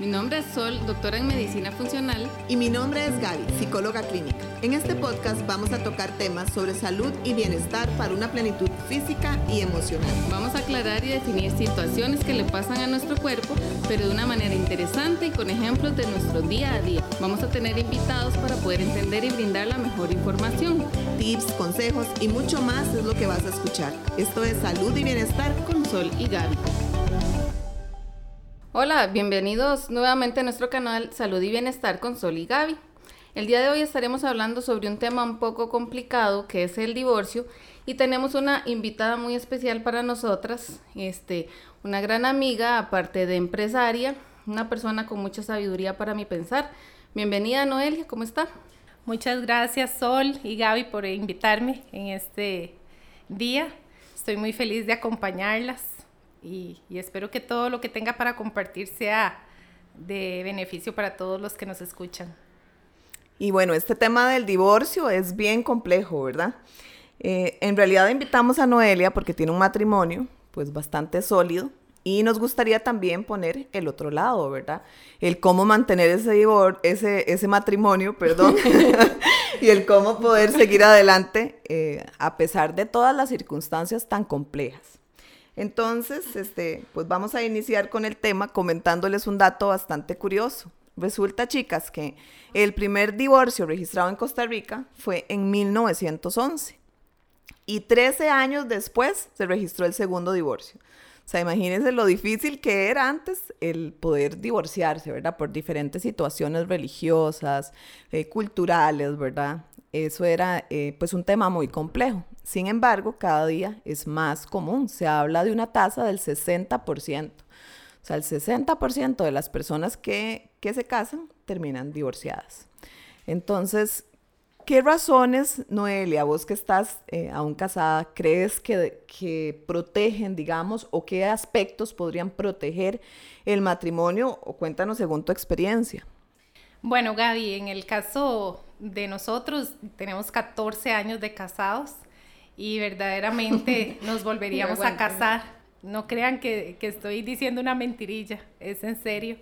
Mi nombre es Sol, doctora en medicina funcional. Y mi nombre es Gaby, psicóloga clínica. En este podcast vamos a tocar temas sobre salud y bienestar para una plenitud física y emocional. Vamos a aclarar y definir situaciones que le pasan a nuestro cuerpo, pero de una manera interesante y con ejemplos de nuestro día a día. Vamos a tener invitados para poder entender y brindar la mejor información. Tips, consejos y mucho más es lo que vas a escuchar. Esto es Salud y Bienestar con Sol y Gaby. Hola, bienvenidos nuevamente a nuestro canal Salud y Bienestar con Sol y Gaby. El día de hoy estaremos hablando sobre un tema un poco complicado que es el divorcio y tenemos una invitada muy especial para nosotras, este, una gran amiga, aparte de empresaria, una persona con mucha sabiduría para mi pensar. Bienvenida Noelia, ¿cómo está? Muchas gracias Sol y Gaby por invitarme en este día. Estoy muy feliz de acompañarlas y, espero que todo lo que tenga para compartir sea de beneficio para todos los que nos escuchan. Y bueno, este tema del divorcio es bien complejo, ¿verdad? Eh, en realidad invitamos a Noelia porque tiene un matrimonio pues bastante sólido y nos gustaría también poner el otro lado, ¿verdad? El cómo mantener ese, ese, ese matrimonio, perdón, y el cómo poder seguir adelante eh, a pesar de todas las circunstancias tan complejas. Entonces, este, pues vamos a iniciar con el tema comentándoles un dato bastante curioso. Resulta, chicas, que el primer divorcio registrado en Costa Rica fue en 1911 y 13 años después se registró el segundo divorcio. O sea, imagínense lo difícil que era antes el poder divorciarse, ¿verdad? Por diferentes situaciones religiosas, eh, culturales, ¿verdad? Eso era eh, pues un tema muy complejo. Sin embargo, cada día es más común. Se habla de una tasa del 60%. O sea, el 60% de las personas que, se casan terminan divorciadas. Entonces, ¿qué razones, Noelia, vos que estás eh, aún casada, crees que, que protegen, digamos, o qué aspectos podrían proteger el matrimonio? O cuéntanos según tu experiencia. Bueno, Gaby, en el caso de nosotros, tenemos 14 años de casados y verdaderamente nos volveríamos a casar. No crean que, estoy diciendo una mentirilla, es en serio.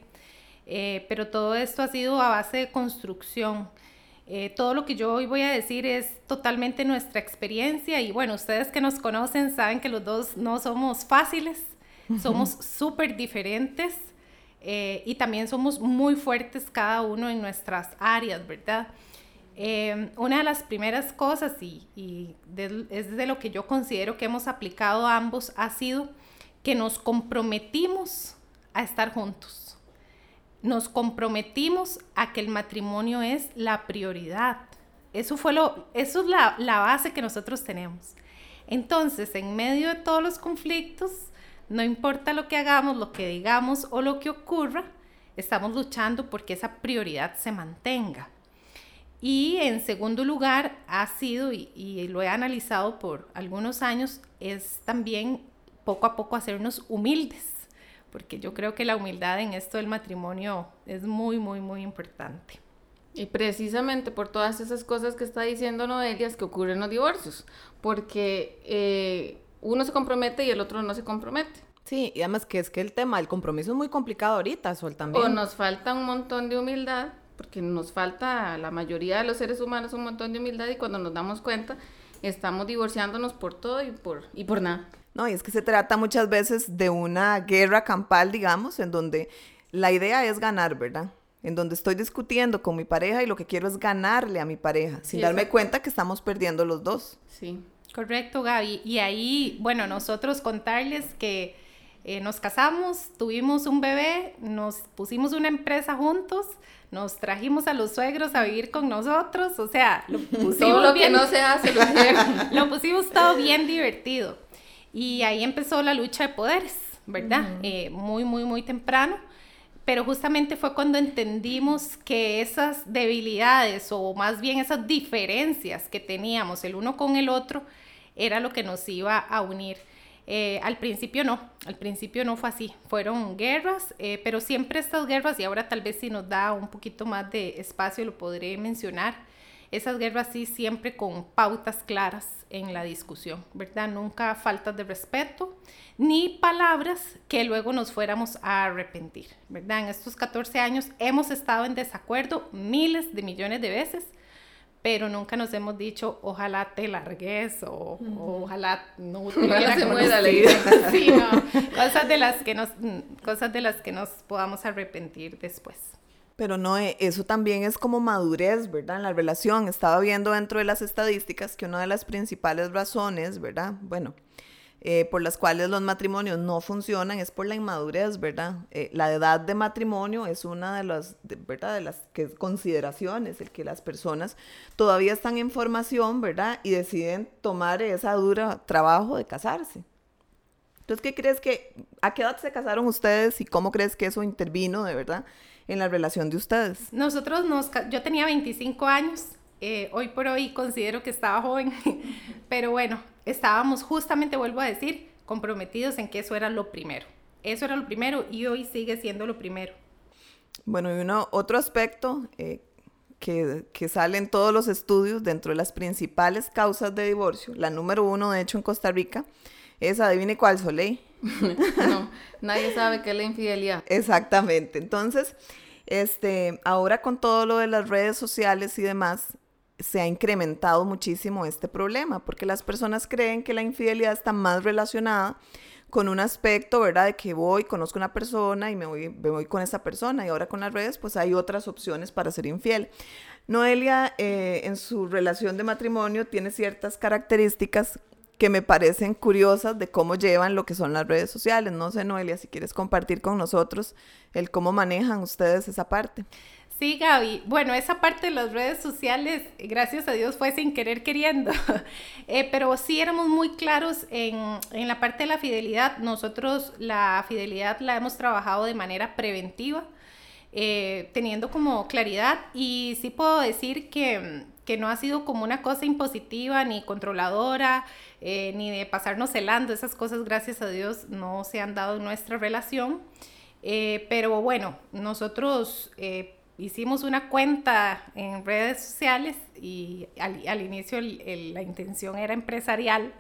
Eh, pero todo esto ha sido a base de construcción. Eh, todo lo que yo hoy voy a decir es totalmente nuestra experiencia y bueno, ustedes que nos conocen saben que los dos no somos fáciles, somos súper diferentes eh, y también somos muy fuertes cada uno en nuestras áreas, ¿verdad? Eh, una de las primeras cosas, y, es de lo que yo considero que hemos aplicado ambos, ha sido que nos comprometimos a estar juntos. Nos comprometimos a que el matrimonio es la prioridad. Eso, fue lo, eso es la, la base que nosotros tenemos. Entonces, en medio de todos los conflictos, no importa lo que hagamos, lo que digamos o lo que ocurra, estamos luchando porque esa prioridad se mantenga. Y en segundo lugar, ha sido, y, lo he analizado por algunos años, es también poco a poco hacernos humildes, porque yo creo que la humildad en esto del matrimonio es muy, muy, muy importante. Y precisamente por todas esas cosas que está diciendo Noelia es que ocurren los divorcios, porque eh, uno se compromete y el otro no se compromete. Sí, y además que es que el tema, el compromiso es muy complicado ahorita, Sol, también. O nos falta un montón de humildad porque nos falta a la mayoría de los seres humanos un montón de humildad y cuando nos damos cuenta estamos divorciándonos por todo y por, y por nada. No, y es que se trata muchas veces de una guerra campal, digamos, en donde la idea es ganar, ¿verdad? En donde estoy discutiendo con mi pareja y lo que quiero es ganarle a mi pareja, sin darme cuenta que estamos perdiendo los dos. Sí. Correcto, Gaby. Y ahí, bueno, nosotros contarles que eh, nos casamos, tuvimos un bebé, nos pusimos una empresa juntos, nos trajimos a los suegros a vivir con nosotros, o sea, lo pusimos todo lo que no se hace, lo, lo pusimos todo bien divertido. Y ahí empezó la lucha de poderes, ¿verdad? Eh, muy, muy, muy temprano. Pero justamente fue cuando entendimos que esas debilidades o más bien esas diferencias que teníamos el uno con el otro era lo que nos iba a unir. Eh, al principio no, al principio no fue así, fueron guerras, eh, pero siempre estas guerras, y ahora tal vez si nos da un poquito más de espacio lo podré mencionar, esas guerras sí siempre con pautas claras en la discusión, ¿verdad? Nunca faltas de respeto ni palabras que luego nos fuéramos a arrepentir, ¿verdad? En estos 14 años hemos estado en desacuerdo miles de millones de veces, pero nunca nos hemos dicho ojalá te largues o, ojalá no hubiera se muera sí, no, cosas de las que nos cosas de las que nos podamos arrepentir después. Pero no, eh, eso también es como madurez, ¿verdad? En la relación. Estaba viendo dentro de las estadísticas que una de las principales razones, ¿verdad? Bueno, eh, por las cuales los matrimonios no funcionan es por la inmadurez, ¿verdad? Eh, la edad de matrimonio es una de las, ¿verdad? De las que, consideraciones, el que las personas todavía están en formación, ¿verdad? Y deciden tomar esa dura trabajo de casarse. Entonces, ¿qué crees que, a qué edad se casaron ustedes y cómo crees que eso intervino de verdad en la relación de ustedes? Nosotros nos, yo tenía 25 años, eh, hoy por hoy considero que estaba joven, pero bueno, estábamos justamente, vuelvo a decir, comprometidos en que eso era lo primero. Eso era lo primero y hoy sigue siendo lo primero. Bueno, y uno, otro aspecto eh, que, que, sale en todos los estudios dentro de las principales causas de divorcio, la número uno, de hecho, en Costa Rica, es, adivine cuál, Soleil. no, nadie sabe qué es la infidelidad. Exactamente. Entonces, este, ahora con todo lo de las redes sociales y demás, se ha incrementado muchísimo este problema, porque las personas creen que la infidelidad está más relacionada con un aspecto, ¿verdad? De que voy, conozco una persona y me voy, me voy con esa persona y ahora con las redes pues hay otras opciones para ser infiel. Noelia eh, en su relación de matrimonio tiene ciertas características que me parecen curiosas de cómo llevan lo que son las redes sociales. No sé, Noelia, si quieres compartir con nosotros el cómo manejan ustedes esa parte. Sí, Gaby. Bueno, esa parte de las redes sociales, gracias a Dios, fue sin querer queriendo. Eh, pero sí éramos muy claros en, en, la parte de la fidelidad. Nosotros la fidelidad la hemos trabajado de manera preventiva, eh, teniendo como claridad. Y sí puedo decir que, que, no ha sido como una cosa impositiva ni controladora, eh, ni de pasarnos celando. Esas cosas, gracias a Dios, no se han dado en nuestra relación. pero bueno, nosotros hicimos una cuenta en redes sociales y al, inicio la intención era empresarial,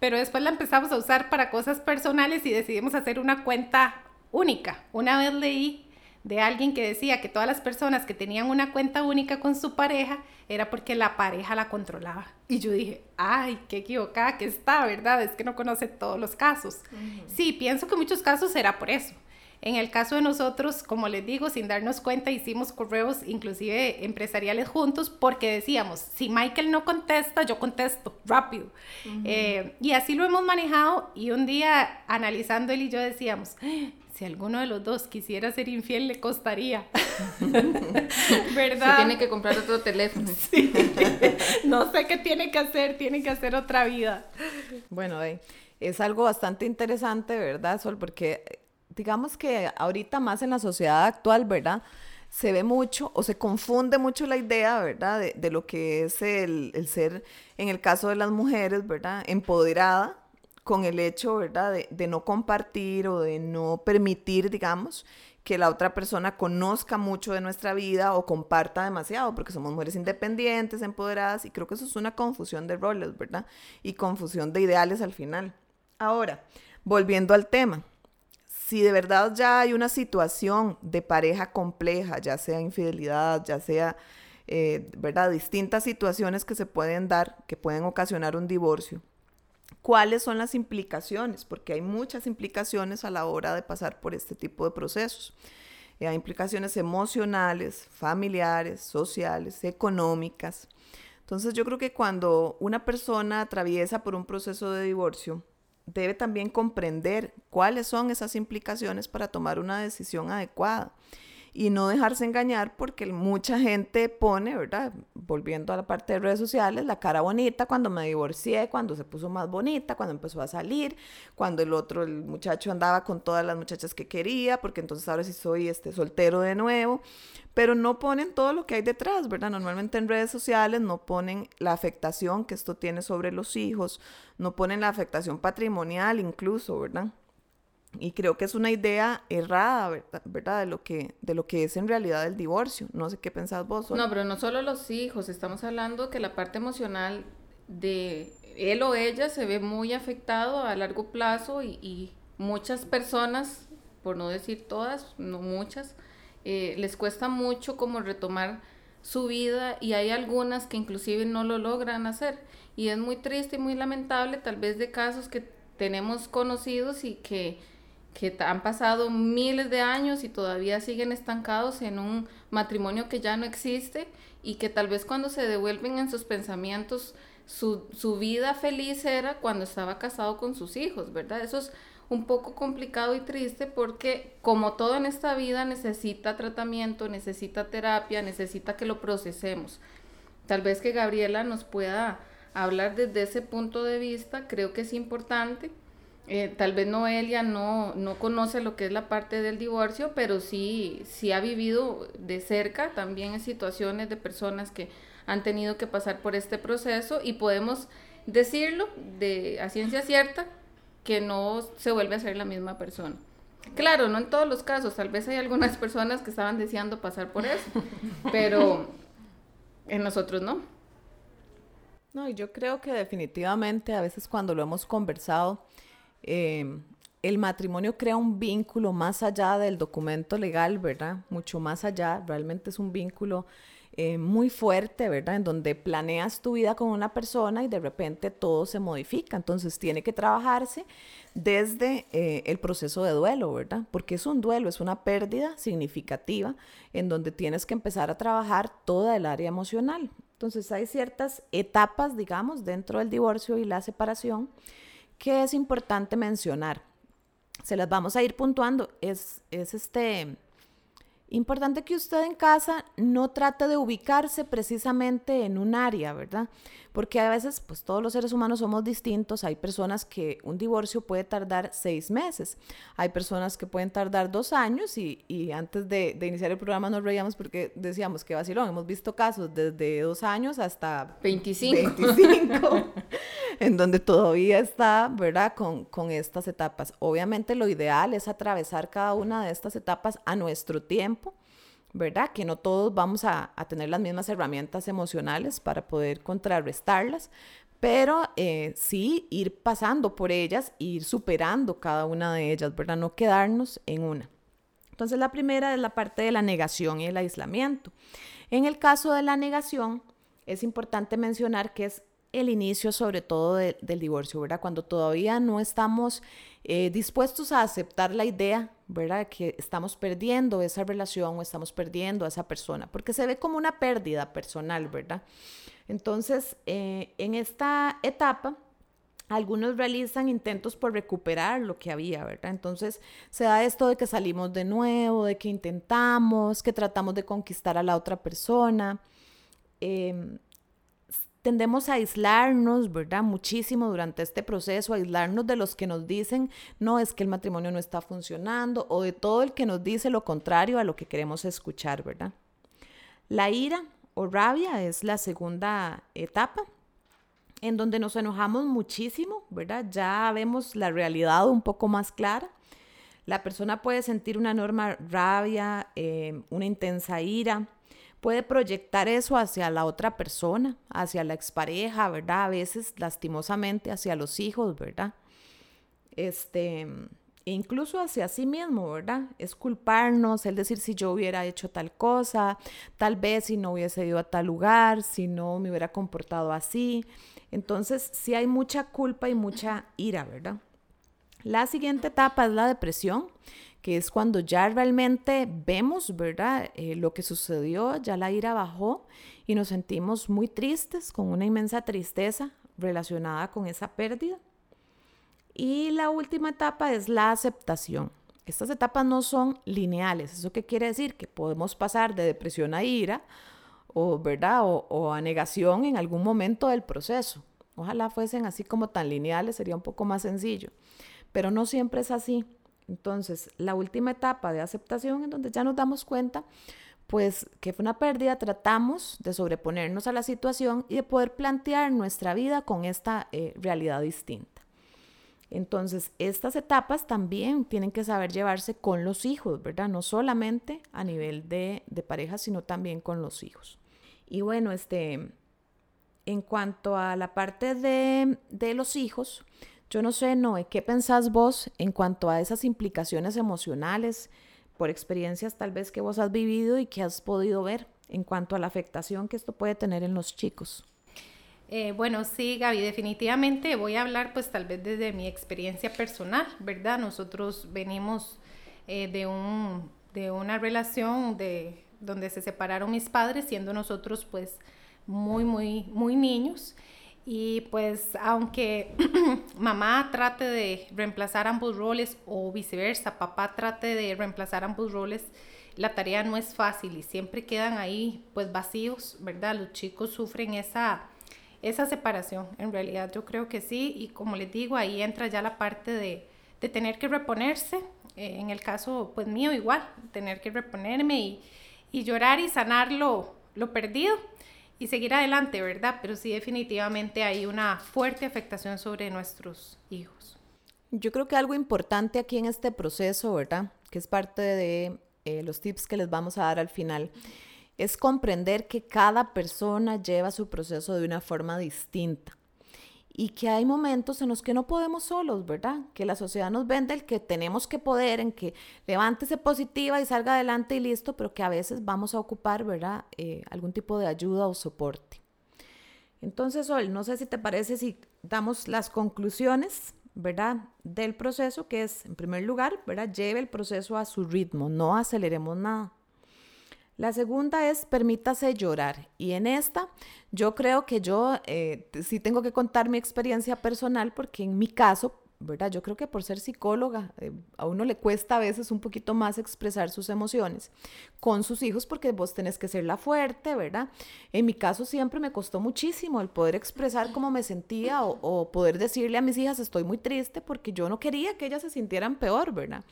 pero después la empezamos a usar para cosas personales y decidimos hacer una cuenta única. Una vez leí de alguien que decía que todas las personas que tenían una cuenta única con su pareja era porque la pareja la controlaba. Y yo dije, ay, qué equivocada que está, ¿verdad? Es que no conoce todos los casos. Sí, pienso que en muchos casos será por eso. En el caso de nosotros, como les digo, sin darnos cuenta, hicimos correos inclusive empresariales juntos porque decíamos, si Michael no contesta, yo contesto rápido. Eh, y así lo hemos manejado y un día analizando él y yo decíamos, ah, si alguno de los dos quisiera ser infiel, le costaría. ¿Verdad? Se tiene que comprar otro teléfono. Sí. No sé qué tiene que hacer, tiene que hacer otra vida. Bueno, es algo bastante interesante, ¿verdad, Sol? Porque digamos que ahorita más en la sociedad actual, ¿verdad? Se ve mucho o se confunde mucho la idea, ¿verdad? De, lo que es el, ser, en el caso de las mujeres, ¿verdad? Empoderada con el hecho, ¿verdad? De, no compartir o de no permitir, digamos, que la otra persona conozca mucho de nuestra vida o comparta demasiado, porque somos mujeres independientes, empoderadas, y creo que eso es una confusión de roles, ¿verdad? Y confusión de ideales al final. Ahora, volviendo al tema, si de verdad ya hay una situación de pareja compleja, ya sea infidelidad, ya sea, eh, ¿verdad? Distintas situaciones que se pueden dar, que pueden ocasionar un divorcio. ¿Cuáles son las implicaciones? Porque hay muchas implicaciones a la hora de pasar por este tipo de procesos. Eh, hay implicaciones emocionales, familiares, sociales, económicas. Entonces yo creo que cuando una persona atraviesa por un proceso de divorcio, debe también comprender cuáles son esas implicaciones para tomar una decisión adecuada y no dejarse engañar porque mucha gente pone, ¿verdad? Volviendo a la parte de redes sociales, la cara bonita cuando me divorcié, cuando se puso más bonita, cuando empezó a salir, cuando el otro, el muchacho andaba con todas las muchachas que quería, porque entonces ahora sí soy este soltero de nuevo, pero no ponen todo lo que hay detrás, ¿verdad? Normalmente en redes sociales no ponen la afectación que esto tiene sobre los hijos, no ponen la afectación patrimonial incluso, ¿verdad? Y creo que es una idea errada, ¿verdad? De, lo que, de lo que es en realidad el divorcio. No sé qué pensás vos. No, pero no solo los hijos, estamos hablando que la parte emocional de él o ella se ve muy afectado a largo plazo y, muchas personas, por no decir todas, no muchas, eh, les cuesta mucho como retomar su vida y hay algunas que inclusive no lo logran hacer. Y es muy triste y muy lamentable tal vez de casos que tenemos conocidos y que que han pasado miles de años y todavía siguen estancados en un matrimonio que ya no existe y que tal vez cuando se devuelven en sus pensamientos su, su vida feliz era cuando estaba casado con sus hijos, ¿verdad? Eso es un poco complicado y triste porque como todo en esta vida necesita tratamiento, necesita terapia, necesita que lo procesemos. Tal vez que Gabriela nos pueda hablar desde ese punto de vista, creo que es importante eh, tal vez Noelia no, no conoce lo que es la parte del divorcio, pero sí, sí ha vivido de cerca también en situaciones de personas que han tenido que pasar por este proceso y podemos decirlo de a ciencia cierta que no se vuelve a ser la misma persona. Claro, no en todos los casos, tal vez hay algunas personas que estaban deseando pasar por eso, pero en nosotros no. No, yo creo que definitivamente a veces cuando lo hemos conversado, eh, el matrimonio crea un vínculo más allá del documento legal, ¿verdad? Mucho más allá, realmente es un vínculo eh, muy fuerte, ¿verdad? En donde planeas tu vida con una persona y de repente todo se modifica. Entonces tiene que trabajarse desde eh, el proceso de duelo, ¿verdad? Porque es un duelo, es una pérdida significativa en donde tienes que empezar a trabajar toda el área emocional. Entonces hay ciertas etapas, digamos, dentro del divorcio y la separación que es importante mencionar. Se las vamos a ir puntuando. Es, es este Importante que usted en casa no trate de ubicarse precisamente en un área, ¿verdad? Porque a veces, pues todos los seres humanos somos distintos. Hay personas que un divorcio puede tardar seis meses. Hay personas que pueden tardar dos años y, y antes de, de, iniciar el programa nos reíamos porque decíamos que vacilón. Hemos visto casos desde dos años hasta 25. 25 en donde todavía está, ¿verdad? Con, con estas etapas. Obviamente lo ideal es atravesar cada una de estas etapas a nuestro tiempo ¿verdad? Que no todos vamos a, tener las mismas herramientas emocionales para poder contrarrestarlas, pero eh, sí ir pasando por ellas e ir superando cada una de ellas, ¿verdad? No quedarnos en una. Entonces la primera es la parte de la negación y el aislamiento. En el caso de la negación, es importante mencionar que es el inicio sobre todo del divorcio, ¿verdad? Cuando todavía no estamos eh, dispuestos a aceptar la idea, ¿verdad? Que estamos perdiendo esa relación o estamos perdiendo a esa persona, porque se ve como una pérdida personal, ¿verdad? Entonces, eh, en esta etapa, algunos realizan intentos por recuperar lo que había, ¿verdad? Entonces se da esto de que salimos de nuevo, de que intentamos, que tratamos de conquistar a la otra persona. Em, tendemos a aislarnos, ¿verdad? Muchísimo durante este proceso, aislarnos de los que nos dicen, no, es que el matrimonio no está funcionando, o de todo el que nos dice lo contrario a lo que queremos escuchar, ¿verdad? La ira o rabia es la segunda etapa, en donde nos enojamos muchísimo, ¿verdad? Ya vemos la realidad un poco más clara. La persona puede sentir una enorme rabia, eh, una intensa ira, puede proyectar eso hacia la otra persona, hacia la expareja, ¿verdad? A veces lastimosamente hacia los hijos, ¿verdad? Este, e incluso hacia sí mismo, ¿verdad? Es culparnos, el decir si yo hubiera hecho tal cosa, tal vez si no hubiese ido a tal lugar, si no me hubiera comportado así. Entonces, sí hay mucha culpa y mucha ira, ¿verdad? La siguiente etapa es la depresión que es cuando ya realmente vemos, ¿verdad? Eh, lo que sucedió, ya la ira bajó y nos sentimos muy tristes, con una inmensa tristeza relacionada con esa pérdida. Y la última etapa es la aceptación. Estas etapas no son lineales. ¿Eso qué quiere decir? Que podemos pasar de depresión a ira o, ¿verdad? O, o a negación en algún momento del proceso. Ojalá fuesen así como tan lineales, sería un poco más sencillo. Pero no siempre es así. Entonces, la última etapa de aceptación en donde ya nos damos cuenta, pues que fue una pérdida, tratamos de sobreponernos a la situación y de poder plantear nuestra vida con esta eh, realidad distinta. Entonces, estas etapas también tienen que saber llevarse con los hijos, ¿verdad? No solamente a nivel de, de pareja, sino también con los hijos. Y bueno, este, en cuanto a la parte de, de los hijos, yo no sé, Noé, ¿qué pensás vos en cuanto a esas implicaciones emocionales por experiencias tal vez que vos has vivido y que has podido ver en cuanto a la afectación que esto puede tener en los chicos? Eh, bueno, sí, Gaby, definitivamente voy a hablar pues tal vez desde mi experiencia personal, ¿verdad? Nosotros venimos eh, de, un, de una relación de, donde se separaron mis padres, siendo nosotros pues muy, muy, muy niños. Y pues aunque mamá trate de reemplazar ambos roles o viceversa, papá trate de reemplazar ambos roles, la tarea no es fácil y siempre quedan ahí pues vacíos, ¿verdad? Los chicos sufren esa esa separación. En realidad yo creo que sí y como les digo, ahí entra ya la parte de, de tener que reponerse. Eh, en el caso pues mío igual, tener que reponerme y, y llorar y sanar lo, lo perdido y seguir adelante, ¿verdad? Pero sí definitivamente hay una fuerte afectación sobre nuestros hijos. Yo creo que algo importante aquí en este proceso, ¿verdad? Que es parte de eh, los tips que les vamos a dar al final es comprender que cada persona lleva su proceso de una forma distinta y que hay momentos en los que no podemos solos, ¿verdad? Que la sociedad nos vende el que tenemos que poder, en que levántese positiva y salga adelante y listo, pero que a veces vamos a ocupar, ¿verdad? Eh, algún tipo de ayuda o soporte. Entonces, Sol, no sé si te parece si damos las conclusiones, ¿verdad? Del proceso, que es, en primer lugar, ¿verdad? Lleve el proceso a su ritmo, no aceleremos nada. La segunda es permítase llorar. Y en esta, yo creo que yo eh, sí tengo que contar mi experiencia personal porque en mi caso, ¿verdad? Yo creo que por ser psicóloga, eh, a uno le cuesta a veces un poquito más expresar sus emociones con sus hijos porque vos tenés que ser la fuerte, ¿verdad? En mi caso siempre me costó muchísimo el poder expresar cómo me sentía o, o poder decirle a mis hijas estoy muy triste porque yo no quería que ellas se sintieran peor, ¿verdad?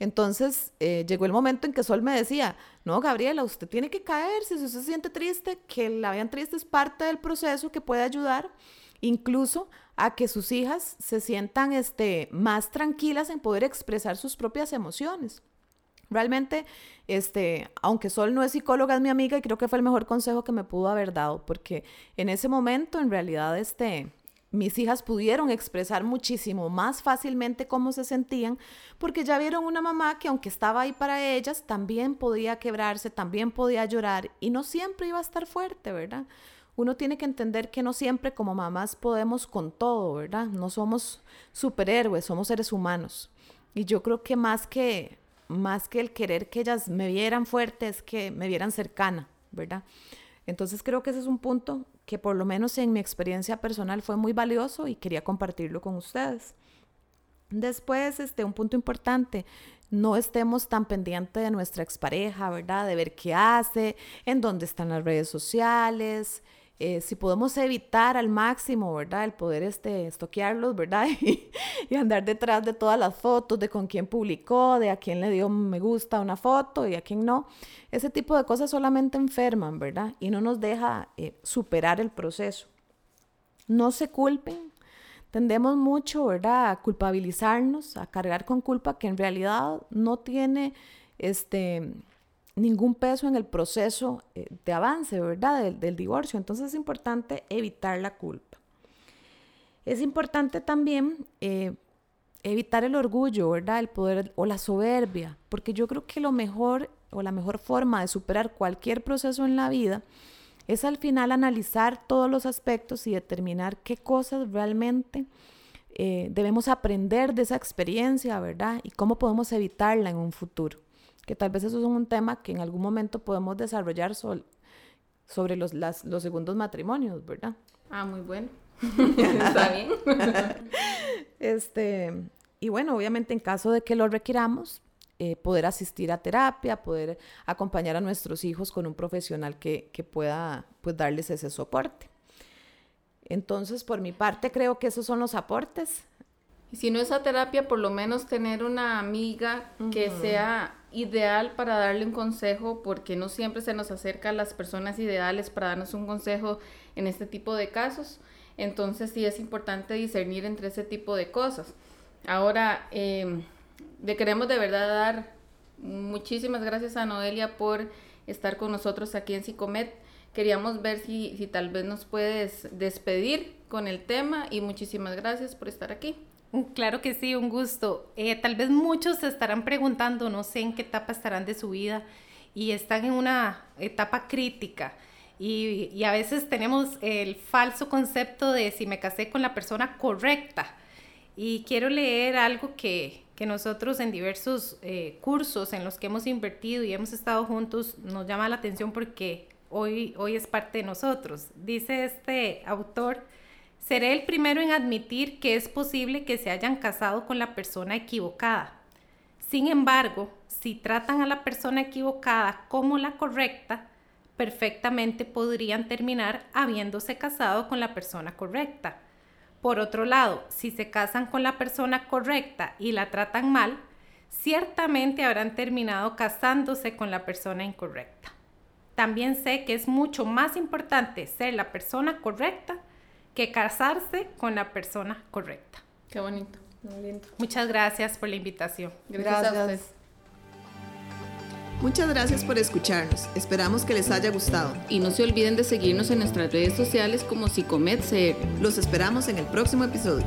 Entonces eh, llegó el momento en que Sol me decía, no, Gabriela, usted tiene que caerse, si usted se siente triste, que la vean triste es parte del proceso que puede ayudar incluso a que sus hijas se sientan este, más tranquilas en poder expresar sus propias emociones. Realmente, este, aunque Sol no es psicóloga, es mi amiga y creo que fue el mejor consejo que me pudo haber dado, porque en ese momento, en realidad, este, mis hijas pudieron expresar muchísimo más fácilmente cómo se sentían, porque ya vieron una mamá que aunque estaba ahí para ellas, también podía quebrarse, también podía llorar y no siempre iba a estar fuerte, ¿verdad? Uno tiene que entender que no siempre como mamás podemos con todo, ¿verdad? No somos superhéroes, somos seres humanos. Y yo creo que más que más que el querer que ellas me vieran fuerte es que me vieran cercana, ¿verdad? Entonces creo que ese es un punto que por lo menos en mi experiencia personal fue muy valioso y quería compartirlo con ustedes. Después, este, un punto importante, no estemos tan pendientes de nuestra expareja, ¿verdad? De ver qué hace, en dónde están las redes sociales, eh, si podemos evitar al máximo, ¿verdad? El poder este, estoquearlos, ¿verdad? y, andar detrás de todas las fotos, de con quién publicó, de a quién le dio me gusta una foto y a quién no. Ese tipo de cosas solamente enferman, ¿verdad? Y no nos deja eh, superar el proceso. No se culpen. Tendemos mucho, ¿verdad? A culpabilizarnos, a cargar con culpa que en realidad no tiene este ningún peso en el proceso eh, de avance, ¿verdad? Del, divorcio. Entonces es importante evitar la culpa. Es importante también eh, evitar el orgullo, ¿verdad? El poder o la soberbia, porque yo creo que lo mejor o la mejor forma de superar cualquier proceso en la vida es al final analizar todos los aspectos y determinar qué cosas realmente eh, debemos aprender de esa experiencia, ¿verdad? Y cómo podemos evitarla en un futuro que tal vez eso es un tema que en algún momento podemos desarrollar sobre los, los segundos matrimonios, ¿verdad? Ah, muy bueno. Está bien. este, y bueno, obviamente en caso de que lo requiramos, eh, poder asistir a terapia, poder acompañar a nuestros hijos con un profesional que, que pueda pues, darles ese soporte. Entonces, por mi parte, creo que esos son los aportes. Y si no es a terapia, por lo menos tener una amiga que sea ideal para darle un consejo, porque no siempre se nos acerca a las personas ideales para darnos un consejo en este tipo de casos. Entonces sí es importante discernir entre ese tipo de cosas. Ahora, eh, le queremos de verdad dar muchísimas gracias a Noelia por estar con nosotros aquí en Psicomet. Queríamos ver si, si tal vez nos puedes despedir con el tema y muchísimas gracias por estar aquí. Claro que sí, un gusto. Eh, tal vez muchos se estarán preguntando, no sé en qué etapa estarán de su vida y están en una etapa crítica. Y, y, a veces tenemos el falso concepto de si me casé con la persona correcta. Y quiero leer algo que, que nosotros en diversos eh, cursos en los que hemos invertido y hemos estado juntos nos llama la atención porque hoy, hoy es parte de nosotros. Dice este autor, seré el primero en admitir que es posible que se hayan casado con la persona equivocada. Sin embargo, si tratan a la persona equivocada como la correcta, perfectamente podrían terminar habiéndose casado con la persona correcta. Por otro lado, si se casan con la persona correcta y la tratan mal, ciertamente habrán terminado casándose con la persona incorrecta. También sé que es mucho más importante ser la persona correcta que casarse con la persona correcta. Qué bonito. Muchas gracias por la invitación. Gracias, a ustedes. Muchas gracias por escucharnos. Esperamos que les haya gustado. Y no se olviden de seguirnos en nuestras redes sociales como Psicomed Los esperamos en el próximo episodio.